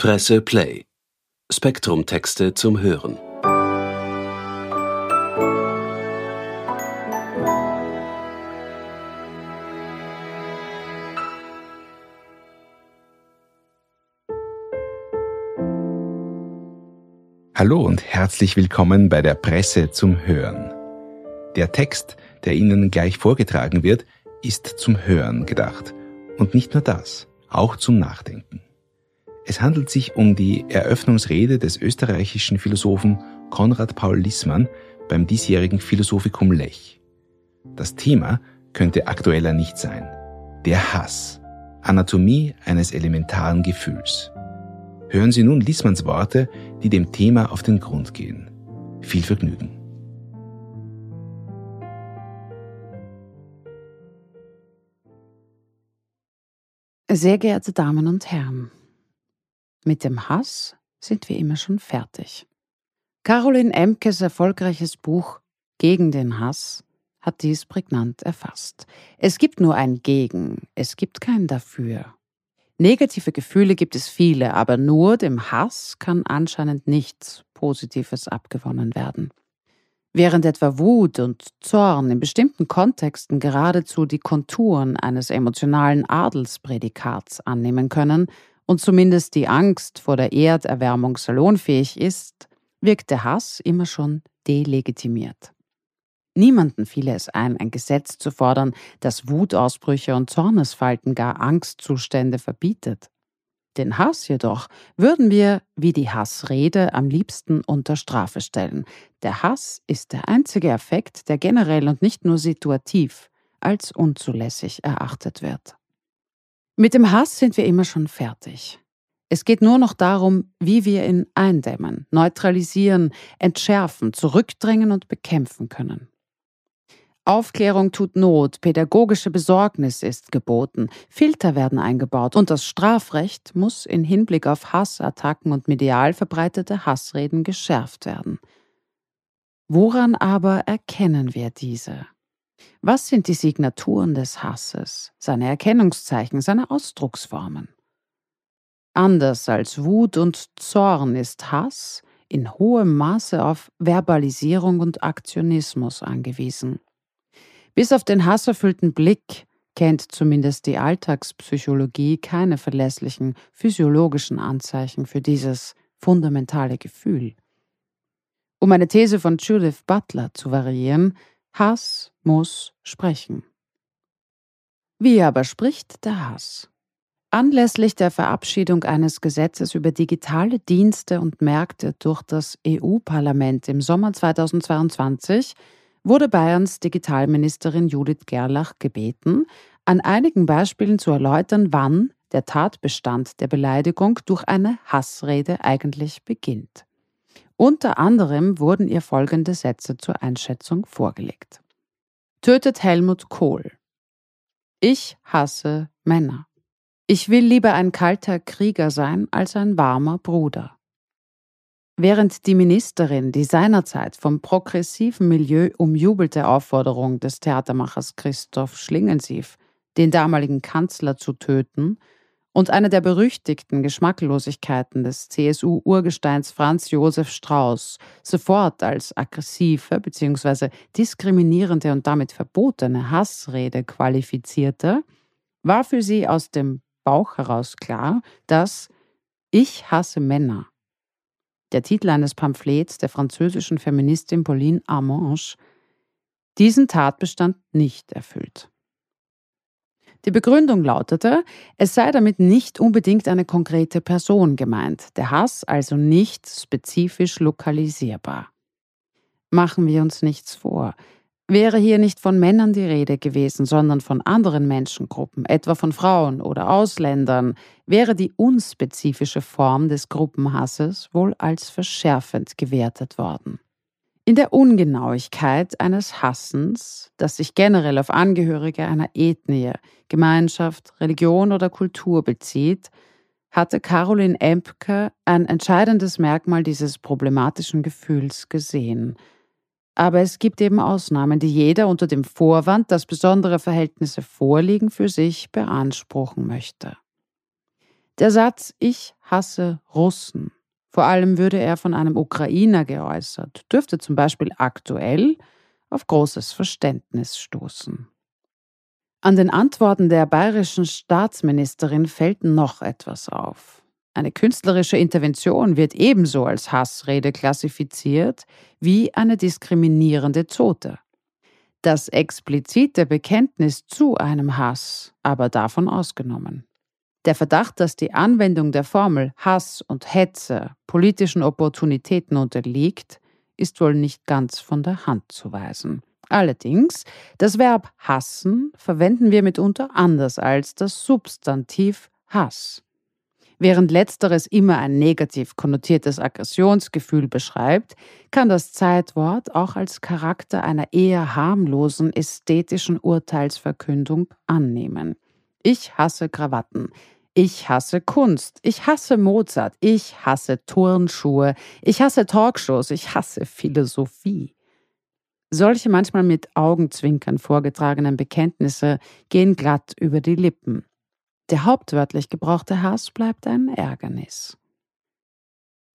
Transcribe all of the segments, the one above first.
Presse Play. Spektrum-Texte zum Hören. Hallo und herzlich willkommen bei der Presse zum Hören. Der Text, der Ihnen gleich vorgetragen wird, ist zum Hören gedacht. Und nicht nur das, auch zum Nachdenken. Es handelt sich um die Eröffnungsrede des österreichischen Philosophen Konrad Paul Lissmann beim diesjährigen Philosophikum Lech. Das Thema könnte aktueller nicht sein. Der Hass. Anatomie eines elementaren Gefühls. Hören Sie nun Lissmanns Worte, die dem Thema auf den Grund gehen. Viel Vergnügen. Sehr geehrte Damen und Herren, mit dem Hass sind wir immer schon fertig. Caroline Emkes erfolgreiches Buch Gegen den Hass hat dies prägnant erfasst. Es gibt nur ein Gegen, es gibt kein Dafür. Negative Gefühle gibt es viele, aber nur dem Hass kann anscheinend nichts Positives abgewonnen werden. Während etwa Wut und Zorn in bestimmten Kontexten geradezu die Konturen eines emotionalen Adelsprädikats annehmen können und zumindest die Angst vor der Erderwärmung salonfähig ist, wirkt der Hass immer schon delegitimiert. Niemanden fiele es ein, ein Gesetz zu fordern, das Wutausbrüche und Zornesfalten gar Angstzustände verbietet. Den Hass jedoch würden wir, wie die Hassrede, am liebsten unter Strafe stellen. Der Hass ist der einzige Effekt, der generell und nicht nur situativ als unzulässig erachtet wird. Mit dem Hass sind wir immer schon fertig. Es geht nur noch darum, wie wir ihn eindämmen, neutralisieren, entschärfen, zurückdrängen und bekämpfen können. Aufklärung tut Not, pädagogische Besorgnis ist geboten, Filter werden eingebaut und das Strafrecht muss in Hinblick auf Hassattacken und medial verbreitete Hassreden geschärft werden. Woran aber erkennen wir diese? Was sind die Signaturen des Hasses, seine Erkennungszeichen, seine Ausdrucksformen? Anders als Wut und Zorn ist Hass in hohem Maße auf Verbalisierung und Aktionismus angewiesen. Bis auf den hasserfüllten Blick kennt zumindest die Alltagspsychologie keine verlässlichen physiologischen Anzeichen für dieses fundamentale Gefühl. Um eine These von Judith Butler zu variieren, Hass muss sprechen. Wie aber spricht der Hass? Anlässlich der Verabschiedung eines Gesetzes über digitale Dienste und Märkte durch das EU-Parlament im Sommer 2022 wurde Bayerns Digitalministerin Judith Gerlach gebeten, an einigen Beispielen zu erläutern, wann der Tatbestand der Beleidigung durch eine Hassrede eigentlich beginnt. Unter anderem wurden ihr folgende Sätze zur Einschätzung vorgelegt. Tötet Helmut Kohl. Ich hasse Männer. Ich will lieber ein kalter Krieger sein als ein warmer Bruder. Während die Ministerin die seinerzeit vom progressiven Milieu umjubelte Aufforderung des Theatermachers Christoph Schlingensief, den damaligen Kanzler zu töten, und eine der berüchtigten Geschmacklosigkeiten des CSU-Urgesteins Franz Josef Strauß sofort als aggressive bzw. diskriminierende und damit verbotene Hassrede qualifizierte, war für sie aus dem Bauch heraus klar, dass Ich hasse Männer der Titel eines Pamphlets der französischen Feministin Pauline Armange, diesen Tatbestand nicht erfüllt. Die Begründung lautete, es sei damit nicht unbedingt eine konkrete Person gemeint, der Hass also nicht spezifisch lokalisierbar. Machen wir uns nichts vor, Wäre hier nicht von Männern die Rede gewesen, sondern von anderen Menschengruppen, etwa von Frauen oder Ausländern, wäre die unspezifische Form des Gruppenhasses wohl als verschärfend gewertet worden. In der Ungenauigkeit eines Hassens, das sich generell auf Angehörige einer Ethnie, Gemeinschaft, Religion oder Kultur bezieht, hatte Caroline Empke ein entscheidendes Merkmal dieses problematischen Gefühls gesehen – aber es gibt eben Ausnahmen, die jeder unter dem Vorwand, dass besondere Verhältnisse vorliegen, für sich beanspruchen möchte. Der Satz Ich hasse Russen, vor allem würde er von einem Ukrainer geäußert, dürfte zum Beispiel aktuell auf großes Verständnis stoßen. An den Antworten der bayerischen Staatsministerin fällt noch etwas auf. Eine künstlerische Intervention wird ebenso als Hassrede klassifiziert wie eine diskriminierende Zote. Das explizite Bekenntnis zu einem Hass aber davon ausgenommen. Der Verdacht, dass die Anwendung der Formel Hass und Hetze politischen Opportunitäten unterliegt, ist wohl nicht ganz von der Hand zu weisen. Allerdings, das Verb hassen verwenden wir mitunter anders als das Substantiv Hass. Während letzteres immer ein negativ konnotiertes Aggressionsgefühl beschreibt, kann das Zeitwort auch als Charakter einer eher harmlosen ästhetischen Urteilsverkündung annehmen. Ich hasse Krawatten. Ich hasse Kunst. Ich hasse Mozart. Ich hasse Turnschuhe. Ich hasse Talkshows. Ich hasse Philosophie. Solche manchmal mit Augenzwinkern vorgetragenen Bekenntnisse gehen glatt über die Lippen. Der hauptwörtlich gebrauchte Hass bleibt ein Ärgernis.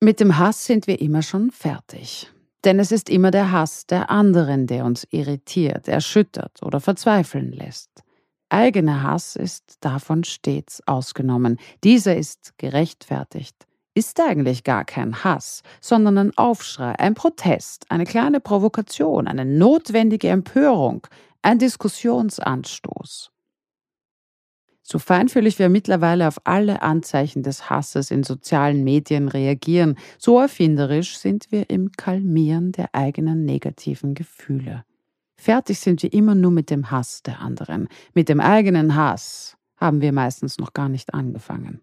Mit dem Hass sind wir immer schon fertig. Denn es ist immer der Hass der anderen, der uns irritiert, erschüttert oder verzweifeln lässt. Eigener Hass ist davon stets ausgenommen. Dieser ist gerechtfertigt ist eigentlich gar kein Hass, sondern ein Aufschrei, ein Protest, eine kleine Provokation, eine notwendige Empörung, ein Diskussionsanstoß. So feinfühlig wir mittlerweile auf alle Anzeichen des Hasses in sozialen Medien reagieren, so erfinderisch sind wir im Kalmieren der eigenen negativen Gefühle. Fertig sind wir immer nur mit dem Hass der anderen. Mit dem eigenen Hass haben wir meistens noch gar nicht angefangen.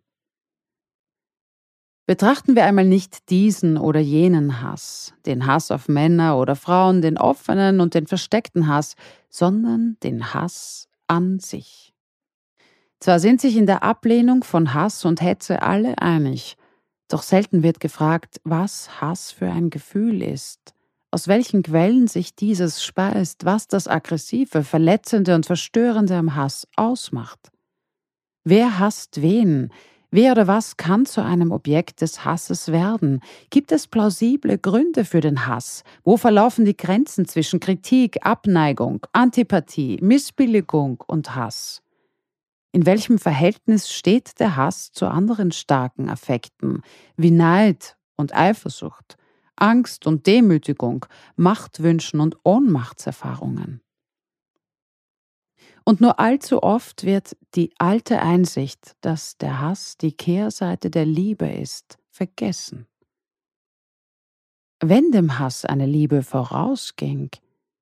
Betrachten wir einmal nicht diesen oder jenen Hass, den Hass auf Männer oder Frauen, den offenen und den versteckten Hass, sondern den Hass an sich. Zwar sind sich in der Ablehnung von Hass und Hetze alle einig, doch selten wird gefragt, was Hass für ein Gefühl ist, aus welchen Quellen sich dieses speist, was das Aggressive, Verletzende und Verstörende am Hass ausmacht. Wer hasst wen? Wer oder was kann zu einem Objekt des Hasses werden? Gibt es plausible Gründe für den Hass? Wo verlaufen die Grenzen zwischen Kritik, Abneigung, Antipathie, Missbilligung und Hass? In welchem Verhältnis steht der Hass zu anderen starken Affekten wie Neid und Eifersucht, Angst und Demütigung, Machtwünschen und Ohnmachtserfahrungen? Und nur allzu oft wird die alte Einsicht, dass der Hass die Kehrseite der Liebe ist, vergessen. Wenn dem Hass eine Liebe vorausging,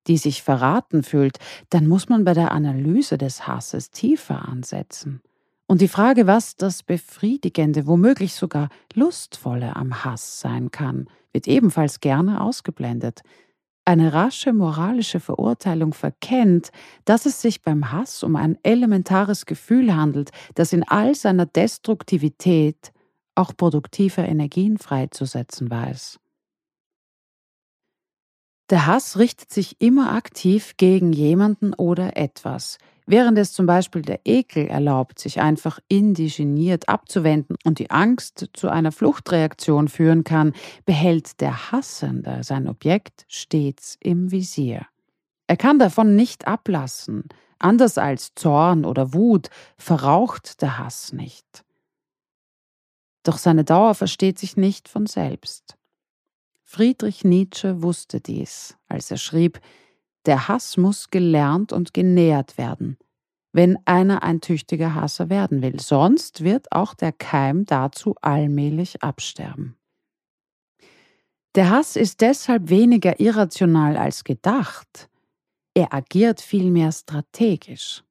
die sich verraten fühlt, dann muss man bei der Analyse des Hasses tiefer ansetzen. Und die Frage, was das Befriedigende, womöglich sogar Lustvolle am Hass sein kann, wird ebenfalls gerne ausgeblendet, eine rasche moralische Verurteilung verkennt, dass es sich beim Hass um ein elementares Gefühl handelt, das in all seiner Destruktivität auch produktive Energien freizusetzen weiß. Der Hass richtet sich immer aktiv gegen jemanden oder etwas, Während es zum Beispiel der Ekel erlaubt, sich einfach indigeniert abzuwenden und die Angst zu einer Fluchtreaktion führen kann, behält der Hassende sein Objekt stets im Visier. Er kann davon nicht ablassen. Anders als Zorn oder Wut verraucht der Hass nicht. Doch seine Dauer versteht sich nicht von selbst. Friedrich Nietzsche wusste dies, als er schrieb, der Hass muss gelernt und genährt werden, wenn einer ein tüchtiger Hasser werden will. Sonst wird auch der Keim dazu allmählich absterben. Der Hass ist deshalb weniger irrational als gedacht. Er agiert vielmehr strategisch.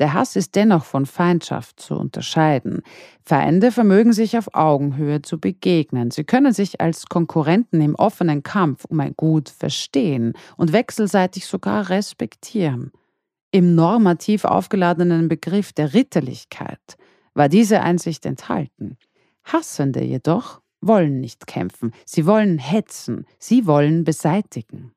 Der Hass ist dennoch von Feindschaft zu unterscheiden. Feinde vermögen sich auf Augenhöhe zu begegnen. Sie können sich als Konkurrenten im offenen Kampf um ein Gut verstehen und wechselseitig sogar respektieren. Im normativ aufgeladenen Begriff der Ritterlichkeit war diese Einsicht enthalten. Hassende jedoch wollen nicht kämpfen, sie wollen hetzen, sie wollen beseitigen.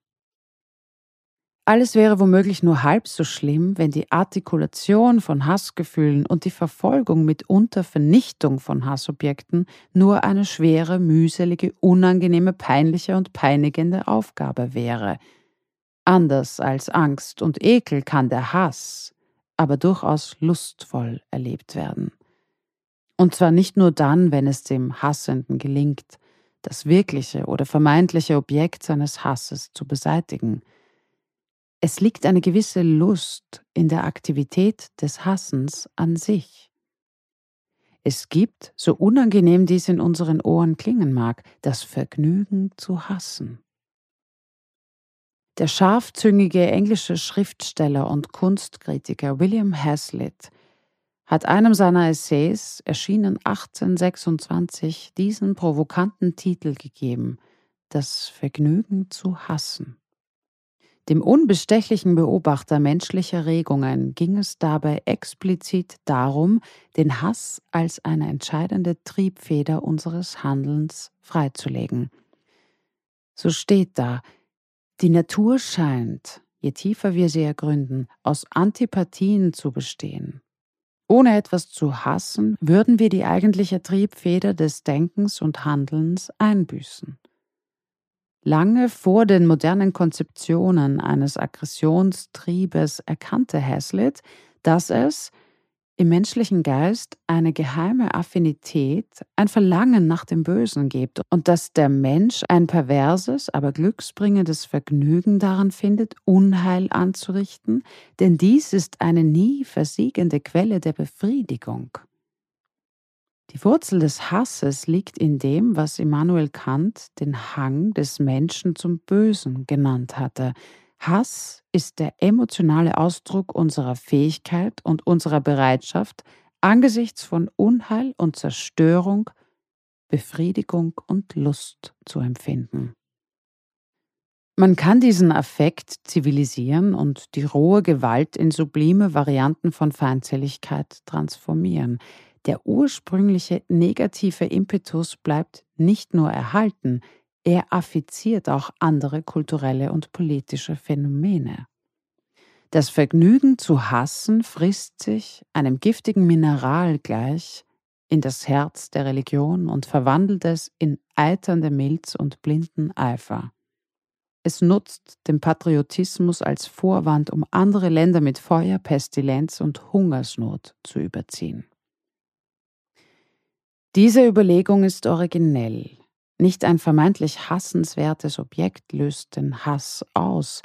Alles wäre womöglich nur halb so schlimm, wenn die Artikulation von Hassgefühlen und die Verfolgung mitunter Vernichtung von Hassobjekten nur eine schwere, mühselige, unangenehme, peinliche und peinigende Aufgabe wäre. Anders als Angst und Ekel kann der Hass aber durchaus lustvoll erlebt werden. Und zwar nicht nur dann, wenn es dem Hassenden gelingt, das wirkliche oder vermeintliche Objekt seines Hasses zu beseitigen – es liegt eine gewisse Lust in der Aktivität des Hassens an sich. Es gibt, so unangenehm dies in unseren Ohren klingen mag, das Vergnügen zu hassen. Der scharfzüngige englische Schriftsteller und Kunstkritiker William Hazlitt hat einem seiner Essays, erschienen 1826, diesen provokanten Titel gegeben Das Vergnügen zu hassen. Dem unbestechlichen Beobachter menschlicher Regungen ging es dabei explizit darum, den Hass als eine entscheidende Triebfeder unseres Handelns freizulegen. So steht da, die Natur scheint, je tiefer wir sie ergründen, aus Antipathien zu bestehen. Ohne etwas zu hassen, würden wir die eigentliche Triebfeder des Denkens und Handelns einbüßen. Lange vor den modernen Konzeptionen eines Aggressionstriebes erkannte Hazlitt, dass es im menschlichen Geist eine geheime Affinität, ein Verlangen nach dem Bösen gibt und dass der Mensch ein perverses, aber glücksbringendes Vergnügen daran findet, Unheil anzurichten, denn dies ist eine nie versiegende Quelle der Befriedigung. Die Wurzel des Hasses liegt in dem, was Immanuel Kant den Hang des Menschen zum Bösen genannt hatte. Hass ist der emotionale Ausdruck unserer Fähigkeit und unserer Bereitschaft, angesichts von Unheil und Zerstörung Befriedigung und Lust zu empfinden. Man kann diesen Affekt zivilisieren und die rohe Gewalt in sublime Varianten von Feindseligkeit transformieren. Der ursprüngliche negative Impetus bleibt nicht nur erhalten, er affiziert auch andere kulturelle und politische Phänomene. Das Vergnügen zu hassen frisst sich, einem giftigen Mineral gleich, in das Herz der Religion und verwandelt es in eiternde Milz und blinden Eifer. Es nutzt den Patriotismus als Vorwand, um andere Länder mit Feuer, Pestilenz und Hungersnot zu überziehen. Diese Überlegung ist originell. Nicht ein vermeintlich hassenswertes Objekt löst den Hass aus,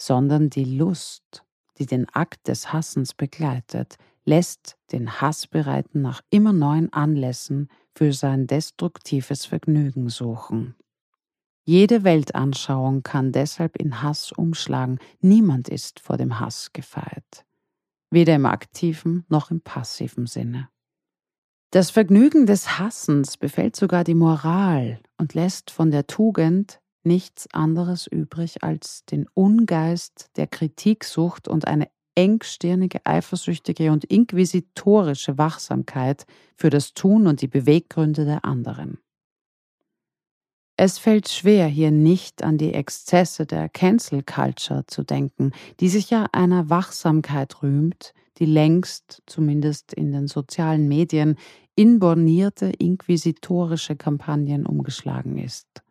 sondern die Lust, die den Akt des Hassens begleitet, lässt den Hassbereiten nach immer neuen Anlässen für sein destruktives Vergnügen suchen. Jede Weltanschauung kann deshalb in Hass umschlagen, niemand ist vor dem Hass gefeit, weder im aktiven noch im passiven Sinne. Das Vergnügen des Hassens befällt sogar die Moral und lässt von der Tugend nichts anderes übrig als den Ungeist der Kritiksucht und eine engstirnige, eifersüchtige und inquisitorische Wachsamkeit für das Tun und die Beweggründe der anderen. Es fällt schwer, hier nicht an die Exzesse der Cancel Culture zu denken, die sich ja einer Wachsamkeit rühmt, die längst, zumindest in den sozialen Medien, in bornierte inquisitorische Kampagnen umgeschlagen ist.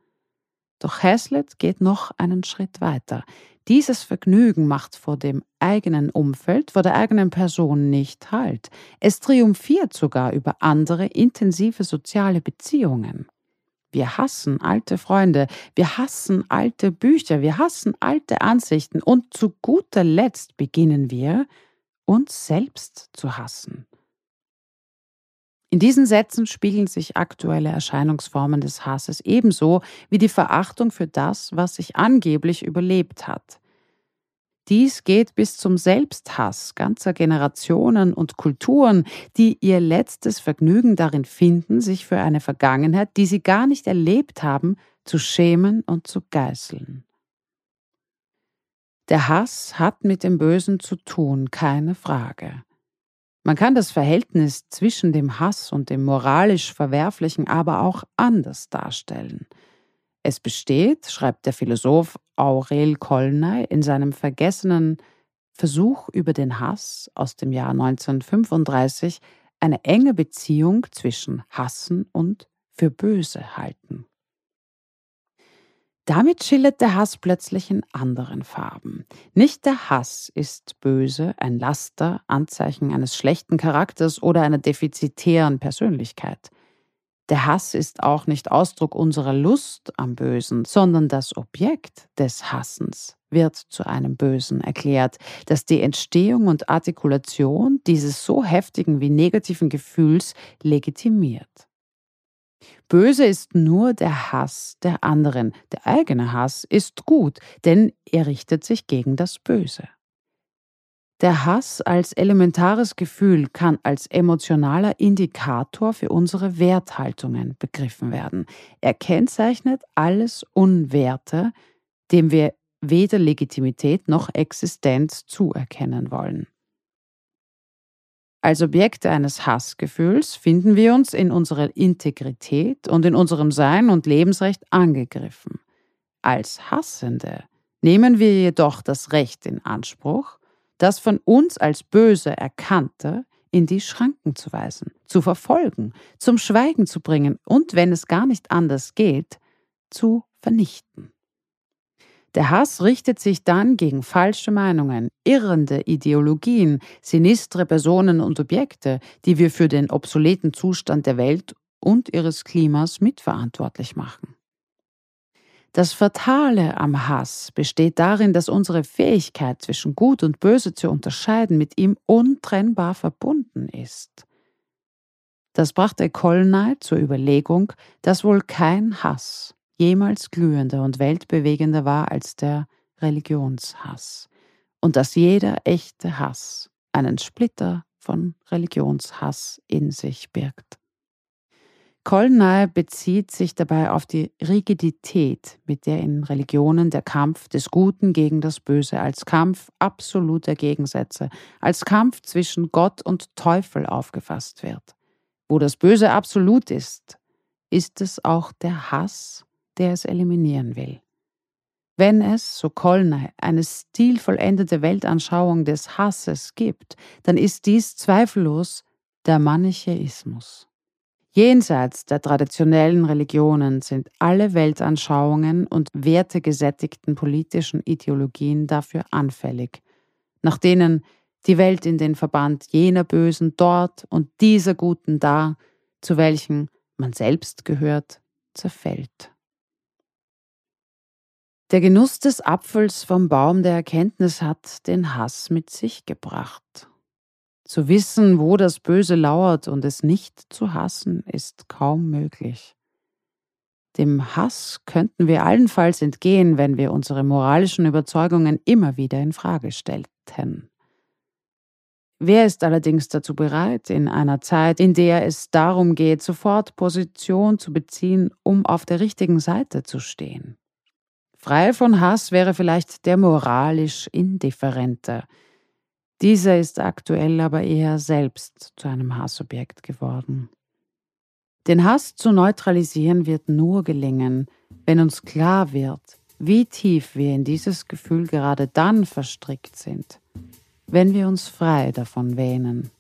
Doch Hazlitt geht noch einen Schritt weiter. Dieses Vergnügen macht vor dem eigenen Umfeld, vor der eigenen Person nicht Halt. Es triumphiert sogar über andere intensive soziale Beziehungen. Wir hassen alte Freunde, wir hassen alte Bücher, wir hassen alte Ansichten und zu guter Letzt beginnen wir, uns selbst zu hassen. In diesen Sätzen spiegeln sich aktuelle Erscheinungsformen des Hasses ebenso wie die Verachtung für das, was sich angeblich überlebt hat. Dies geht bis zum Selbsthass ganzer Generationen und Kulturen, die ihr letztes Vergnügen darin finden, sich für eine Vergangenheit, die sie gar nicht erlebt haben, zu schämen und zu geißeln. Der Hass hat mit dem Bösen zu tun, keine Frage. Man kann das Verhältnis zwischen dem Hass und dem moralisch Verwerflichen aber auch anders darstellen. Es besteht, schreibt der Philosoph Aurel Kolnay in seinem vergessenen Versuch über den Hass aus dem Jahr 1935, eine enge Beziehung zwischen Hassen und für böse halten. Damit schillert der Hass plötzlich in anderen Farben. Nicht der Hass ist böse, ein Laster, Anzeichen eines schlechten Charakters oder einer defizitären Persönlichkeit. Der Hass ist auch nicht Ausdruck unserer Lust am Bösen, sondern das Objekt des Hassens wird zu einem Bösen erklärt, das die Entstehung und Artikulation dieses so heftigen wie negativen Gefühls legitimiert. Böse ist nur der Hass der anderen. Der eigene Hass ist gut, denn er richtet sich gegen das Böse. Der Hass als elementares Gefühl kann als emotionaler Indikator für unsere Werthaltungen begriffen werden. Er kennzeichnet alles Unwerte, dem wir weder Legitimität noch Existenz zuerkennen wollen. Als Objekte eines Hassgefühls finden wir uns in unserer Integrität und in unserem Sein und Lebensrecht angegriffen. Als Hassende nehmen wir jedoch das Recht in Anspruch, das von uns als böse Erkannte in die Schranken zu weisen, zu verfolgen, zum Schweigen zu bringen und, wenn es gar nicht anders geht, zu vernichten. Der Hass richtet sich dann gegen falsche Meinungen, irrende Ideologien, sinistre Personen und Objekte, die wir für den obsoleten Zustand der Welt und ihres Klimas mitverantwortlich machen. Das Fatale am Hass besteht darin, dass unsere Fähigkeit zwischen Gut und Böse zu unterscheiden mit ihm untrennbar verbunden ist. Das brachte Kolnay zur Überlegung, dass wohl kein Hass jemals glühender und weltbewegender war als der Religionshass und dass jeder echte Hass einen Splitter von Religionshass in sich birgt. Kolnay bezieht sich dabei auf die Rigidität, mit der in Religionen der Kampf des Guten gegen das Böse als Kampf absoluter Gegensätze, als Kampf zwischen Gott und Teufel aufgefasst wird. Wo das Böse absolut ist, ist es auch der Hass der es eliminieren will. Wenn es, so Kolnay, eine stilvollendete Weltanschauung des Hasses gibt, dann ist dies zweifellos der Manichäismus. Jenseits der traditionellen Religionen sind alle Weltanschauungen und wertegesättigten politischen Ideologien dafür anfällig, nach denen die Welt in den Verband jener Bösen dort und dieser Guten da, zu welchen man selbst gehört, zerfällt. Der Genuss des Apfels vom Baum der Erkenntnis hat den Hass mit sich gebracht. Zu wissen, wo das Böse lauert und es nicht zu hassen, ist kaum möglich. Dem Hass könnten wir allenfalls entgehen, wenn wir unsere moralischen Überzeugungen immer wieder in Frage stellten. Wer ist allerdings dazu bereit, in einer Zeit, in der es darum geht, sofort Position zu beziehen, um auf der richtigen Seite zu stehen? Frei von Hass wäre vielleicht der moralisch Indifferente. Dieser ist aktuell aber eher selbst zu einem Hassobjekt geworden. Den Hass zu neutralisieren wird nur gelingen, wenn uns klar wird, wie tief wir in dieses Gefühl gerade dann verstrickt sind, wenn wir uns frei davon wähnen.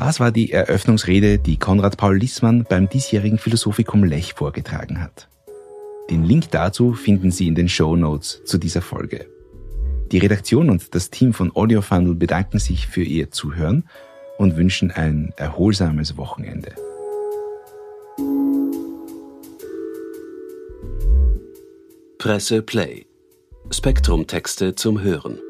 Das war die Eröffnungsrede, die Konrad Paul Lissmann beim diesjährigen Philosophikum Lech vorgetragen hat. Den Link dazu finden Sie in den Show Notes zu dieser Folge. Die Redaktion und das Team von Audio Funnel bedanken sich für Ihr Zuhören und wünschen ein erholsames Wochenende. Presse Play. Spektrum Texte zum Hören.